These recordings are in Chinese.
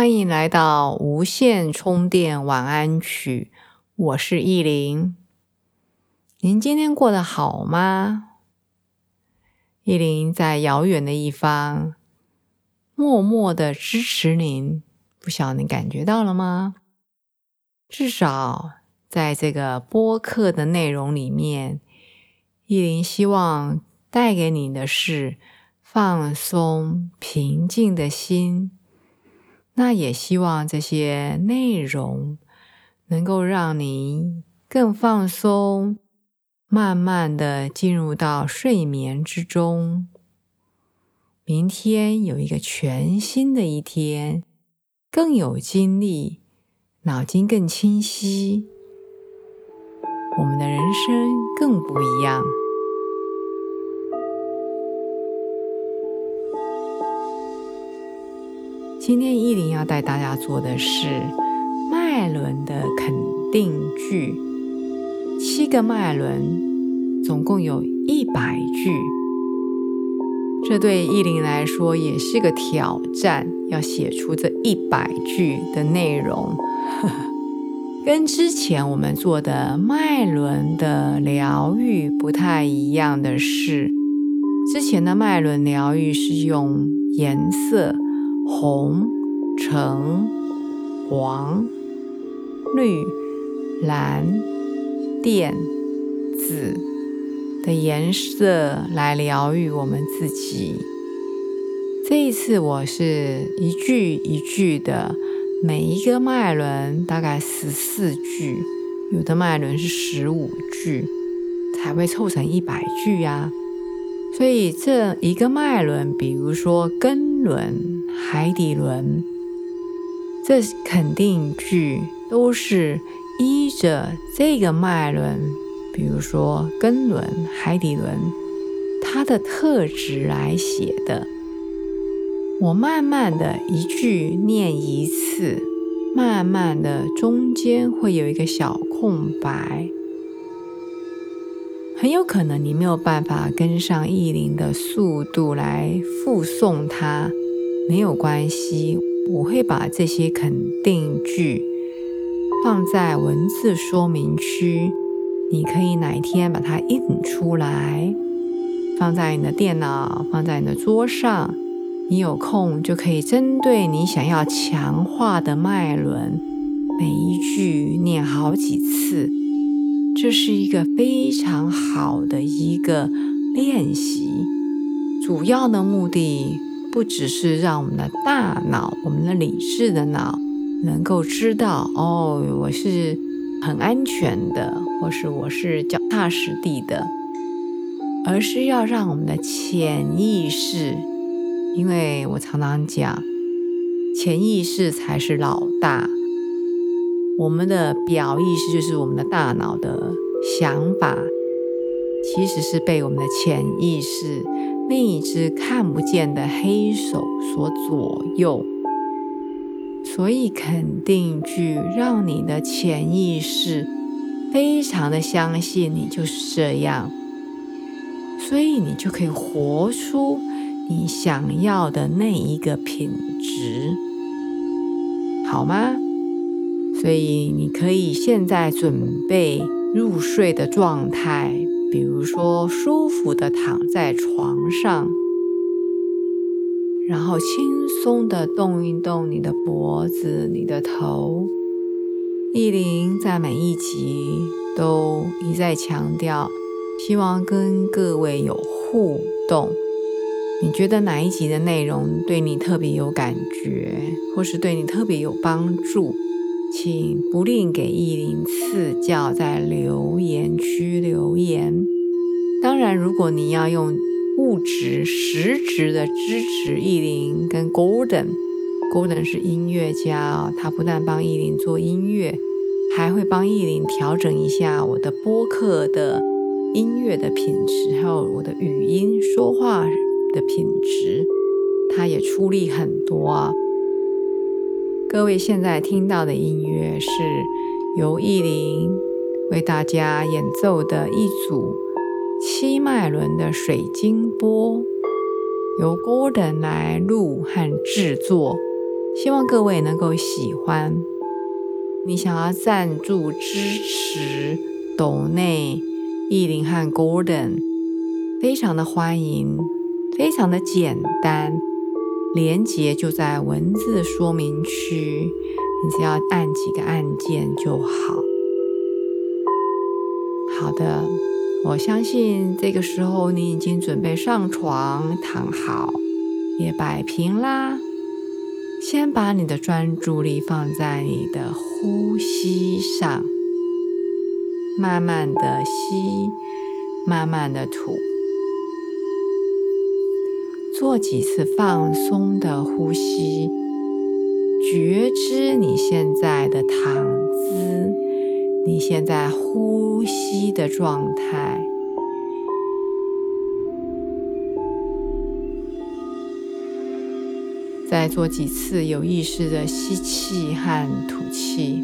欢迎来到无线充电晚安曲，我是意林。您今天过得好吗？意林在遥远的一方，默默的支持您，不晓得您感觉到了吗？至少在这个播客的内容里面，意林希望带给你的是放松、平静的心。那也希望这些内容能够让你更放松，慢慢的进入到睡眠之中。明天有一个全新的一天，更有精力，脑筋更清晰，我们的人生更不一样。今天依林要带大家做的是脉轮的肯定句，七个脉轮，总共有一百句。这对依林来说也是个挑战，要写出这一百句的内容。跟之前我们做的脉轮的疗愈不太一样的是，之前的脉轮疗愈是用颜色。红、橙、黄、绿、蓝、靛、紫的颜色来疗愈我们自己。这一次，我是一句一句的，每一个脉轮大概十四句，有的脉轮是十五句，才会凑成一百句呀。所以这一个脉轮，比如说根轮。海底轮，这肯定句都是依着这个脉轮，比如说根轮、海底轮，它的特质来写的。我慢慢的一句念一次，慢慢的中间会有一个小空白，很有可能你没有办法跟上意林的速度来复诵它。没有关系，我会把这些肯定句放在文字说明区，你可以哪一天把它印出来，放在你的电脑，放在你的桌上。你有空就可以针对你想要强化的脉轮，每一句念好几次。这是一个非常好的一个练习，主要的目的。不只是让我们的大脑，我们的理智的脑能够知道哦，我是很安全的，或是我是脚踏实地的，而是要让我们的潜意识，因为我常常讲，潜意识才是老大，我们的表意识就是我们的大脑的想法，其实是被我们的潜意识。另一只看不见的黑手所左右，所以肯定句让你的潜意识非常的相信你就是这样，所以你就可以活出你想要的那一个品质，好吗？所以你可以现在准备入睡的状态。比如说，舒服的躺在床上，然后轻松的动一动你的脖子、你的头。意林在每一集都一再强调，希望跟各位有互动。你觉得哪一集的内容对你特别有感觉，或是对你特别有帮助？请不吝给意林赐教，在留言区留言。当然，如果你要用物质实质的支持意林跟 Golden，Golden 是音乐家，他不但帮意林做音乐，还会帮意林调整一下我的播客的音乐的品质，还有我的语音说话的品质，他也出力很多啊。各位现在听到的音乐是由意林为大家演奏的一组七脉轮的水晶波，由 Gordon 来录和制作，希望各位能够喜欢。你想要赞助支持斗内意林和 Gordon，非常的欢迎，非常的简单，连接就在文字说明区，你只要按几个按键就好。好的，我相信这个时候你已经准备上床躺好，也摆平啦。先把你的专注力放在你的呼吸上，慢慢的吸，慢慢的吐，做几次放松的呼吸，觉知你现在的躺姿，你现在呼吸的状态。再做几次有意识的吸气和吐气。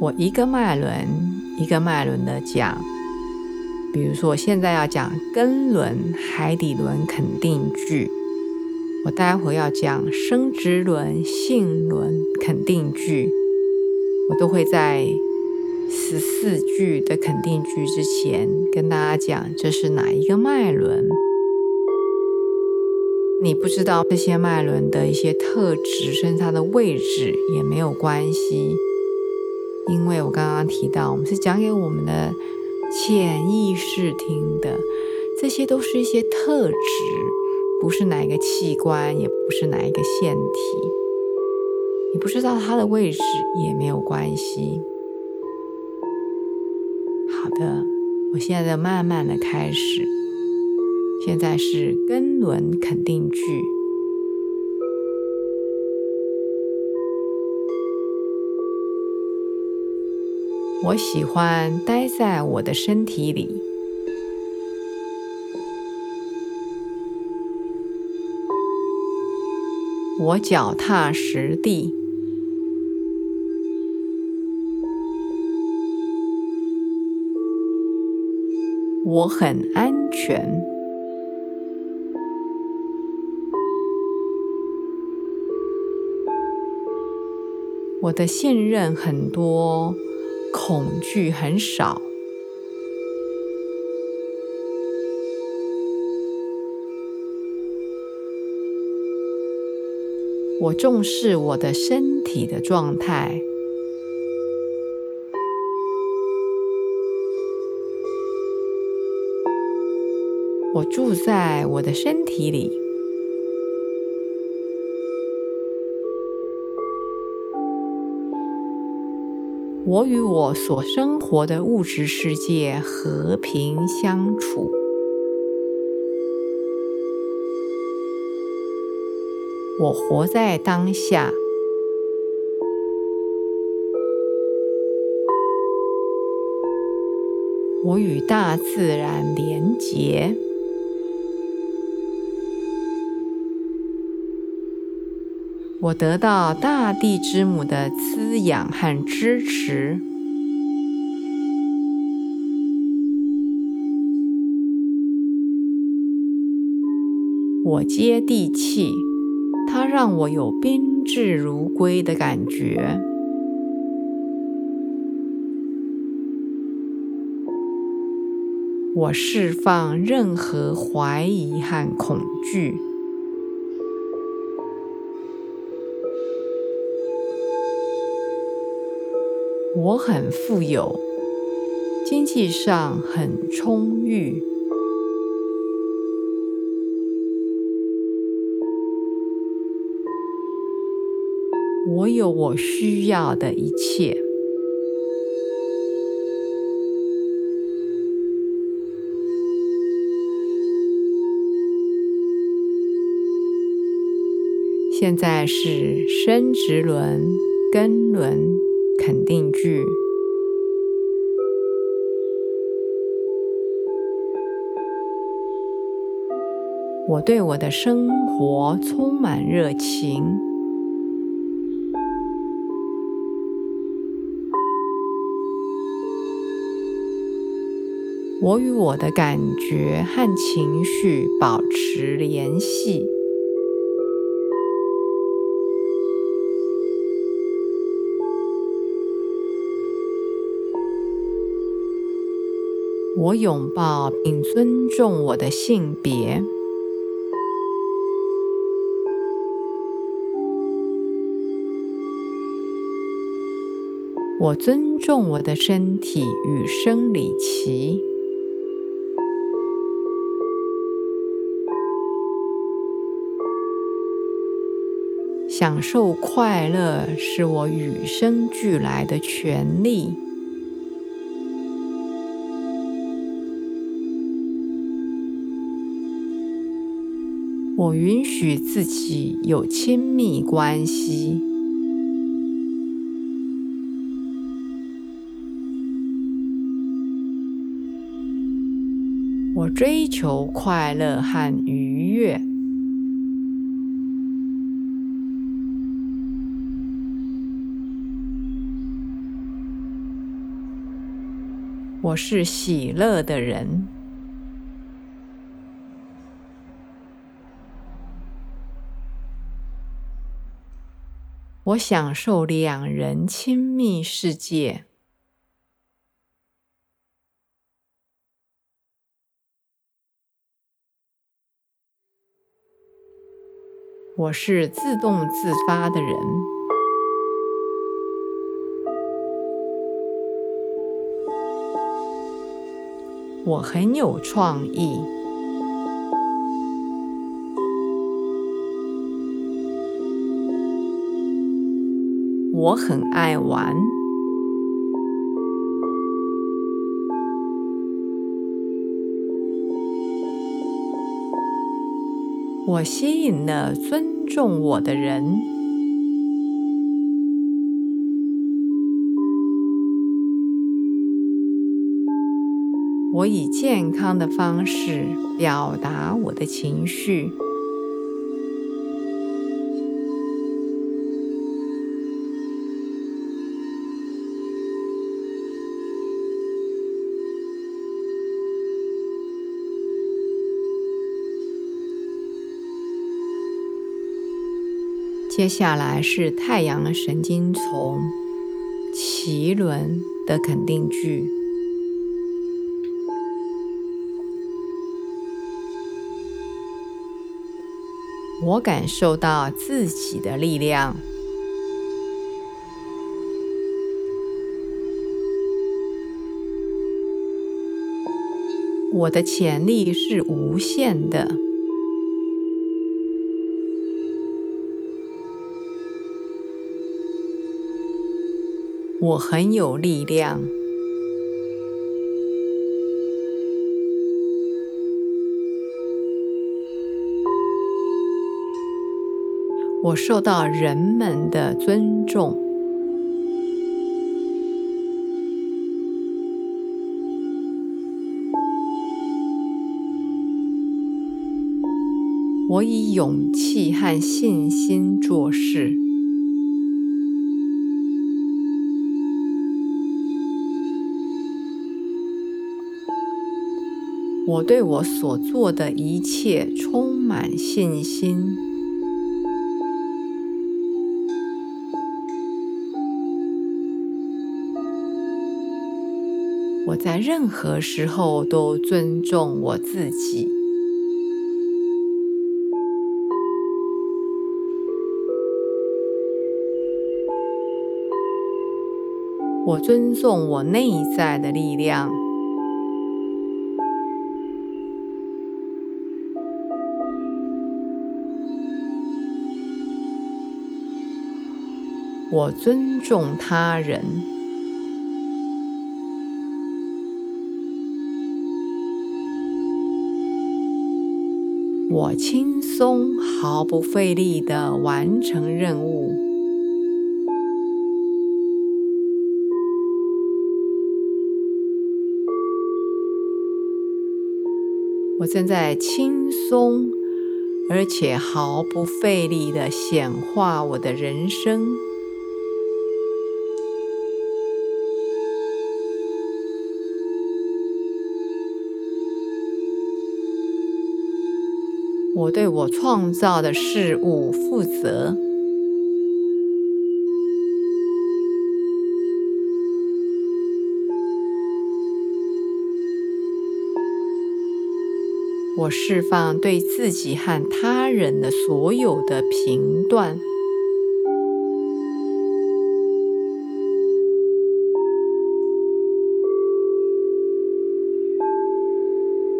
我一个脉轮一个脉轮的讲，比如说我现在要讲根轮、海底轮肯定句，我待会要讲生殖轮、性轮肯定句，我都会在。十四句的肯定句之前，跟大家讲这是哪一个脉轮。你不知道这些脉轮的一些特质，甚至它的位置也没有关系，因为我刚刚提到，我们是讲给我们的潜意识听的，这些都是一些特质，不是哪一个器官，也不是哪一个腺体。你不知道它的位置也没有关系。好的，我现在慢慢的开始。现在是根轮肯定句。我喜欢待在我的身体里，我脚踏实地。我很安全，我的信任很多，恐惧很少。我重视我的身体的状态。我住在我的身体里，我与我所生活的物质世界和平相处，我活在当下。我与大自然连结。我得到大地之母的滋养和支持。我接地气，它让我有宾至如归的感觉。我释放任何怀疑和恐惧。我很富有，经济上很充裕。我有我需要的一切。现在是生殖轮、根轮肯定句。我对我的生活充满热情。我与我的感觉和情绪保持联系。我拥抱并尊重我的性别。我尊重我的身体与生理期。享受快乐是我与生俱来的权利。我允许自己有亲密关系。我追求快乐和愉悦。我是喜乐的人。我享受两人亲密世界。我是自动自发的人，我很有创意，我很爱玩。我吸引了尊重我的人。我以健康的方式表达我的情绪。接下来是太阳神经丛脐轮的肯定句。我感受到自己的力量。我的潜力是无限的。我很有力量。我受到人们的尊重。我以勇气和信心做事。我对我所做的一切充满信心。我在任何时候都尊重我自己。我尊重我内在的力量。我尊重他人，我轻松、毫不费力的完成任务。我正在轻松而且毫不费力的显化我的人生。我对我创造的事物负责。我释放对自己和他人的所有的评断。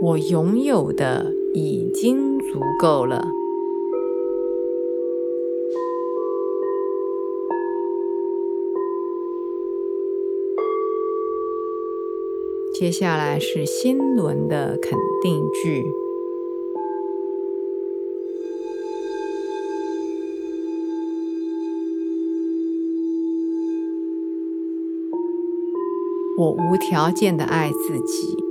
我拥有的已经足够了。接下来是新轮的肯定句。我无条件的爱自己。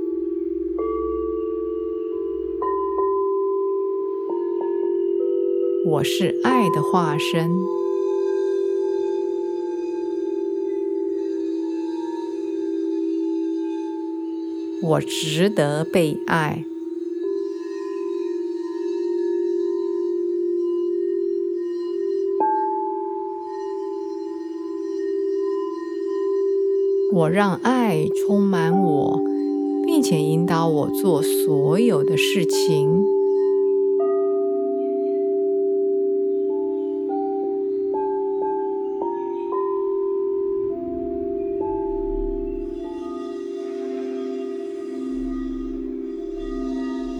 我是爱的化身。我值得被爱。我让爱充满我，并且引导我做所有的事情。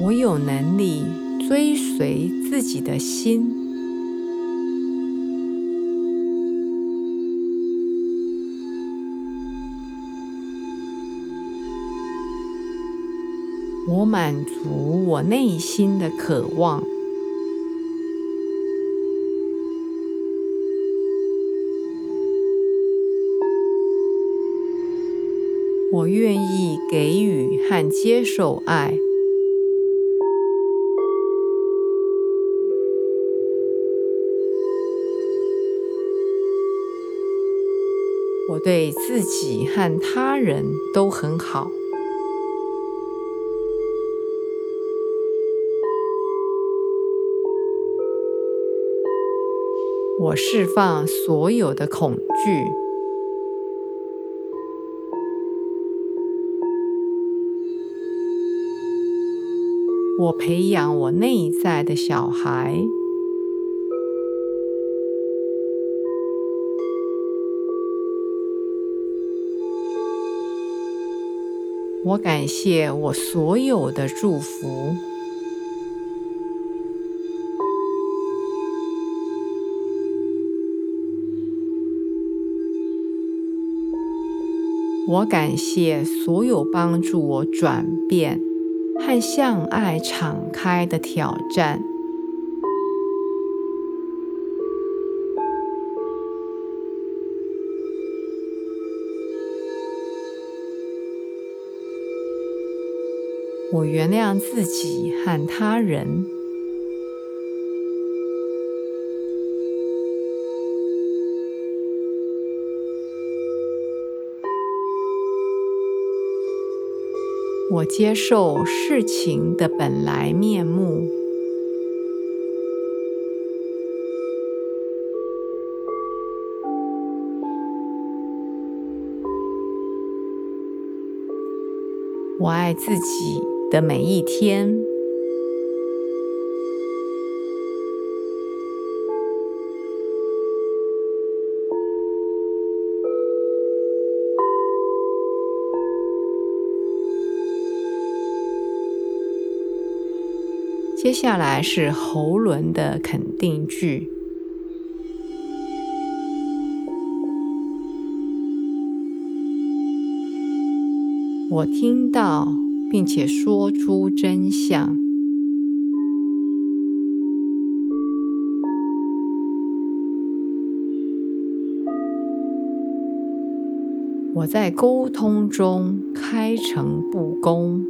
我有能力追随自己的心。我满足我内心的渴望。我愿意给予和接受爱。对自己和他人都很好。我释放所有的恐惧。我培养我内在的小孩。我感谢我所有的祝福。我感谢所有帮助我转变和向爱敞开的挑战。我原谅自己和他人。我接受事情的本来面目。我爱自己的每一天。接下来是喉轮的肯定句。我听到并且说出真相。我在沟通中开诚布公。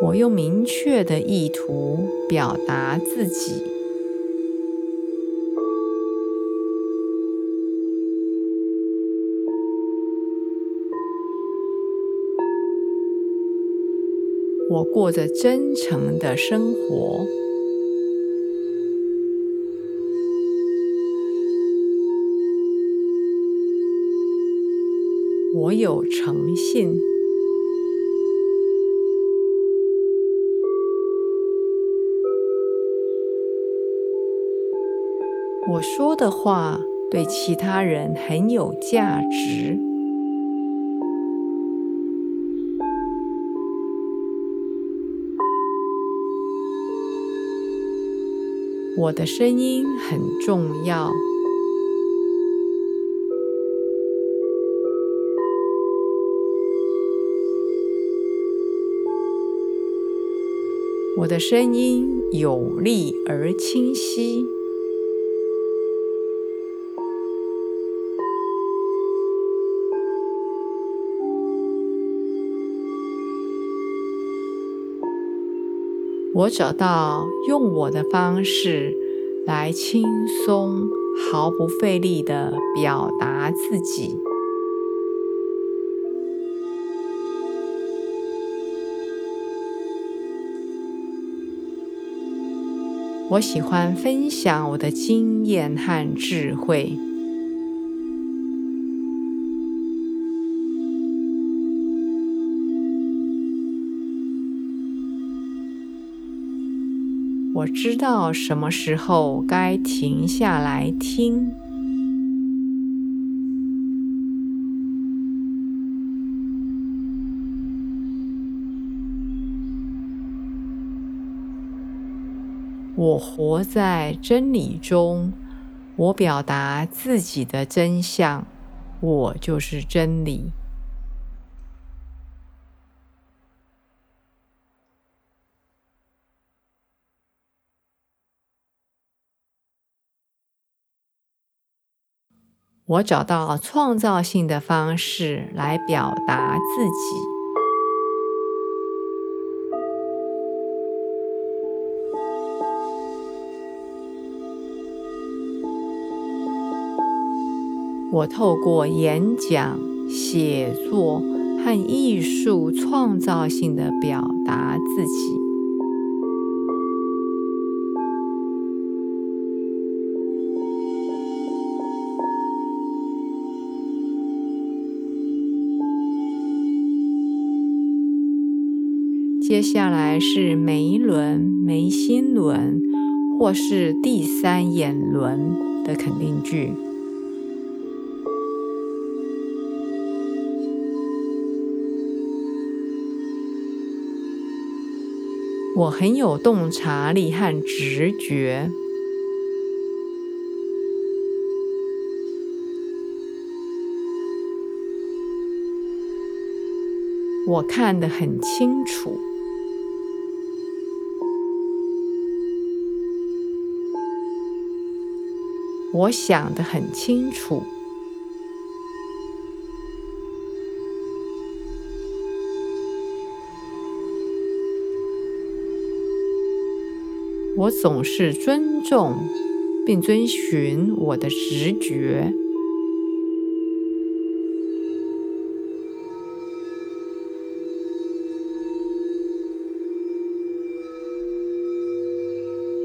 我用明确的意图表达自己。我过着真诚的生活。我有诚信。我说的话对其他人很有价值。我的声音很重要。我的声音有力而清晰。我找到用我的方式来轻松、毫不费力的表达自己。我喜欢分享我的经验和智慧。我知道什么时候该停下来听。我活在真理中，我表达自己的真相，我就是真理。我找到创造性的方式来表达自己。我透过演讲、写作和艺术，创造性的表达自己。接下来是眉轮、眉心轮，或是第三眼轮的肯定句。我很有洞察力和直觉。我看得很清楚。我想得很清楚，我总是尊重并遵循我的直觉。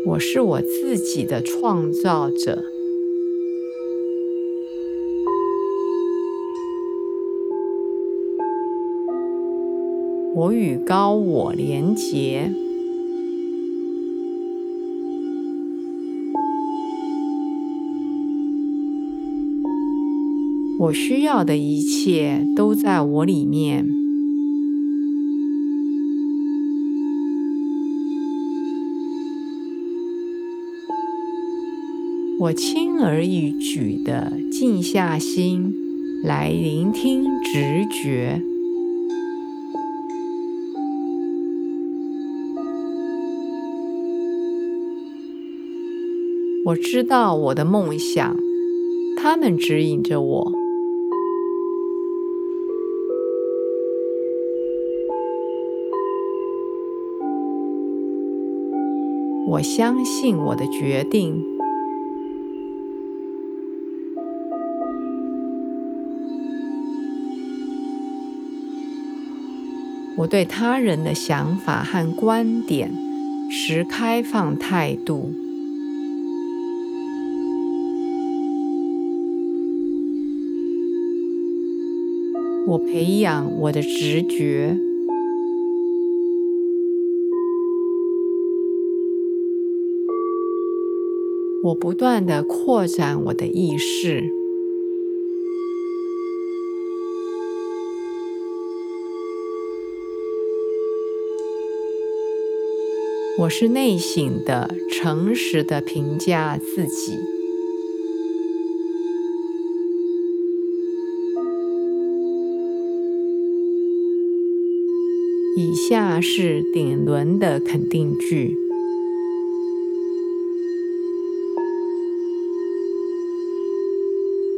我是我自己的创造者。我与高我连结，我需要的一切都在我里面。我轻而易举的静下心来聆听直觉。我知道我的梦想，他们指引着我。我相信我的决定。我对他人的想法和观点持开放态度。我培养我的直觉。我不断的扩展我的意识。我是内省的、诚实的评价自己。以下是顶轮的肯定句：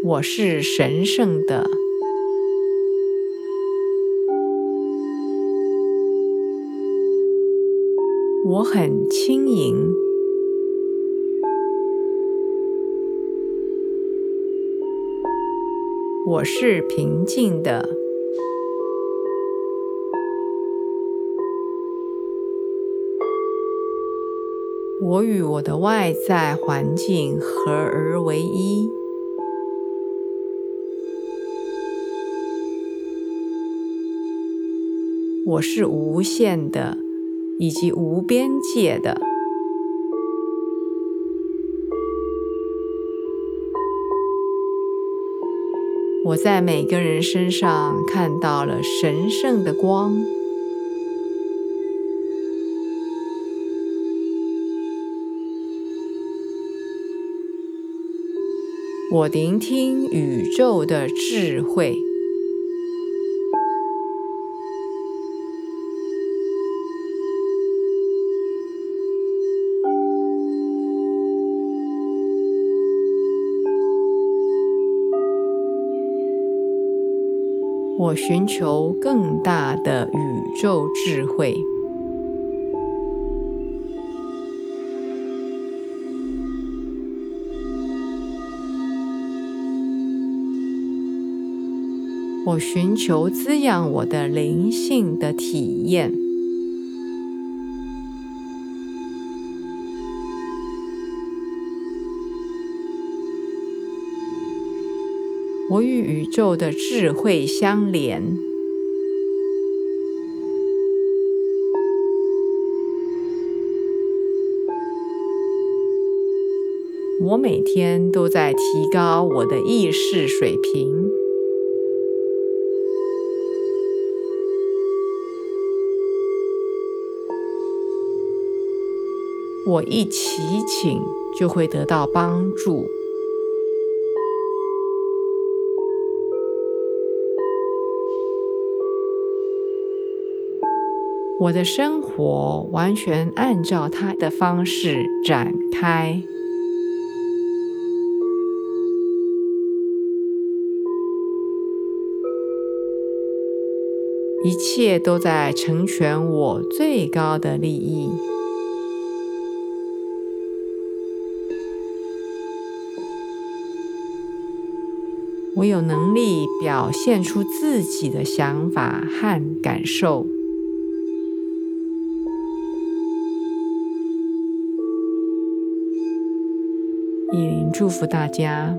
我是神圣的。我很轻盈，我是平静的，我与我的外在环境合而为一，我是无限的。以及无边界的，我在每个人身上看到了神圣的光。我聆听宇宙的智慧。我寻求更大的宇宙智慧。我寻求滋养我的灵性的体验。我与宇宙的智慧相连。我每天都在提高我的意识水平。我一祈请，就会得到帮助。我的生活完全按照他的方式展开，一切都在成全我最高的利益。我有能力表现出自己的想法和感受。依林祝福大家。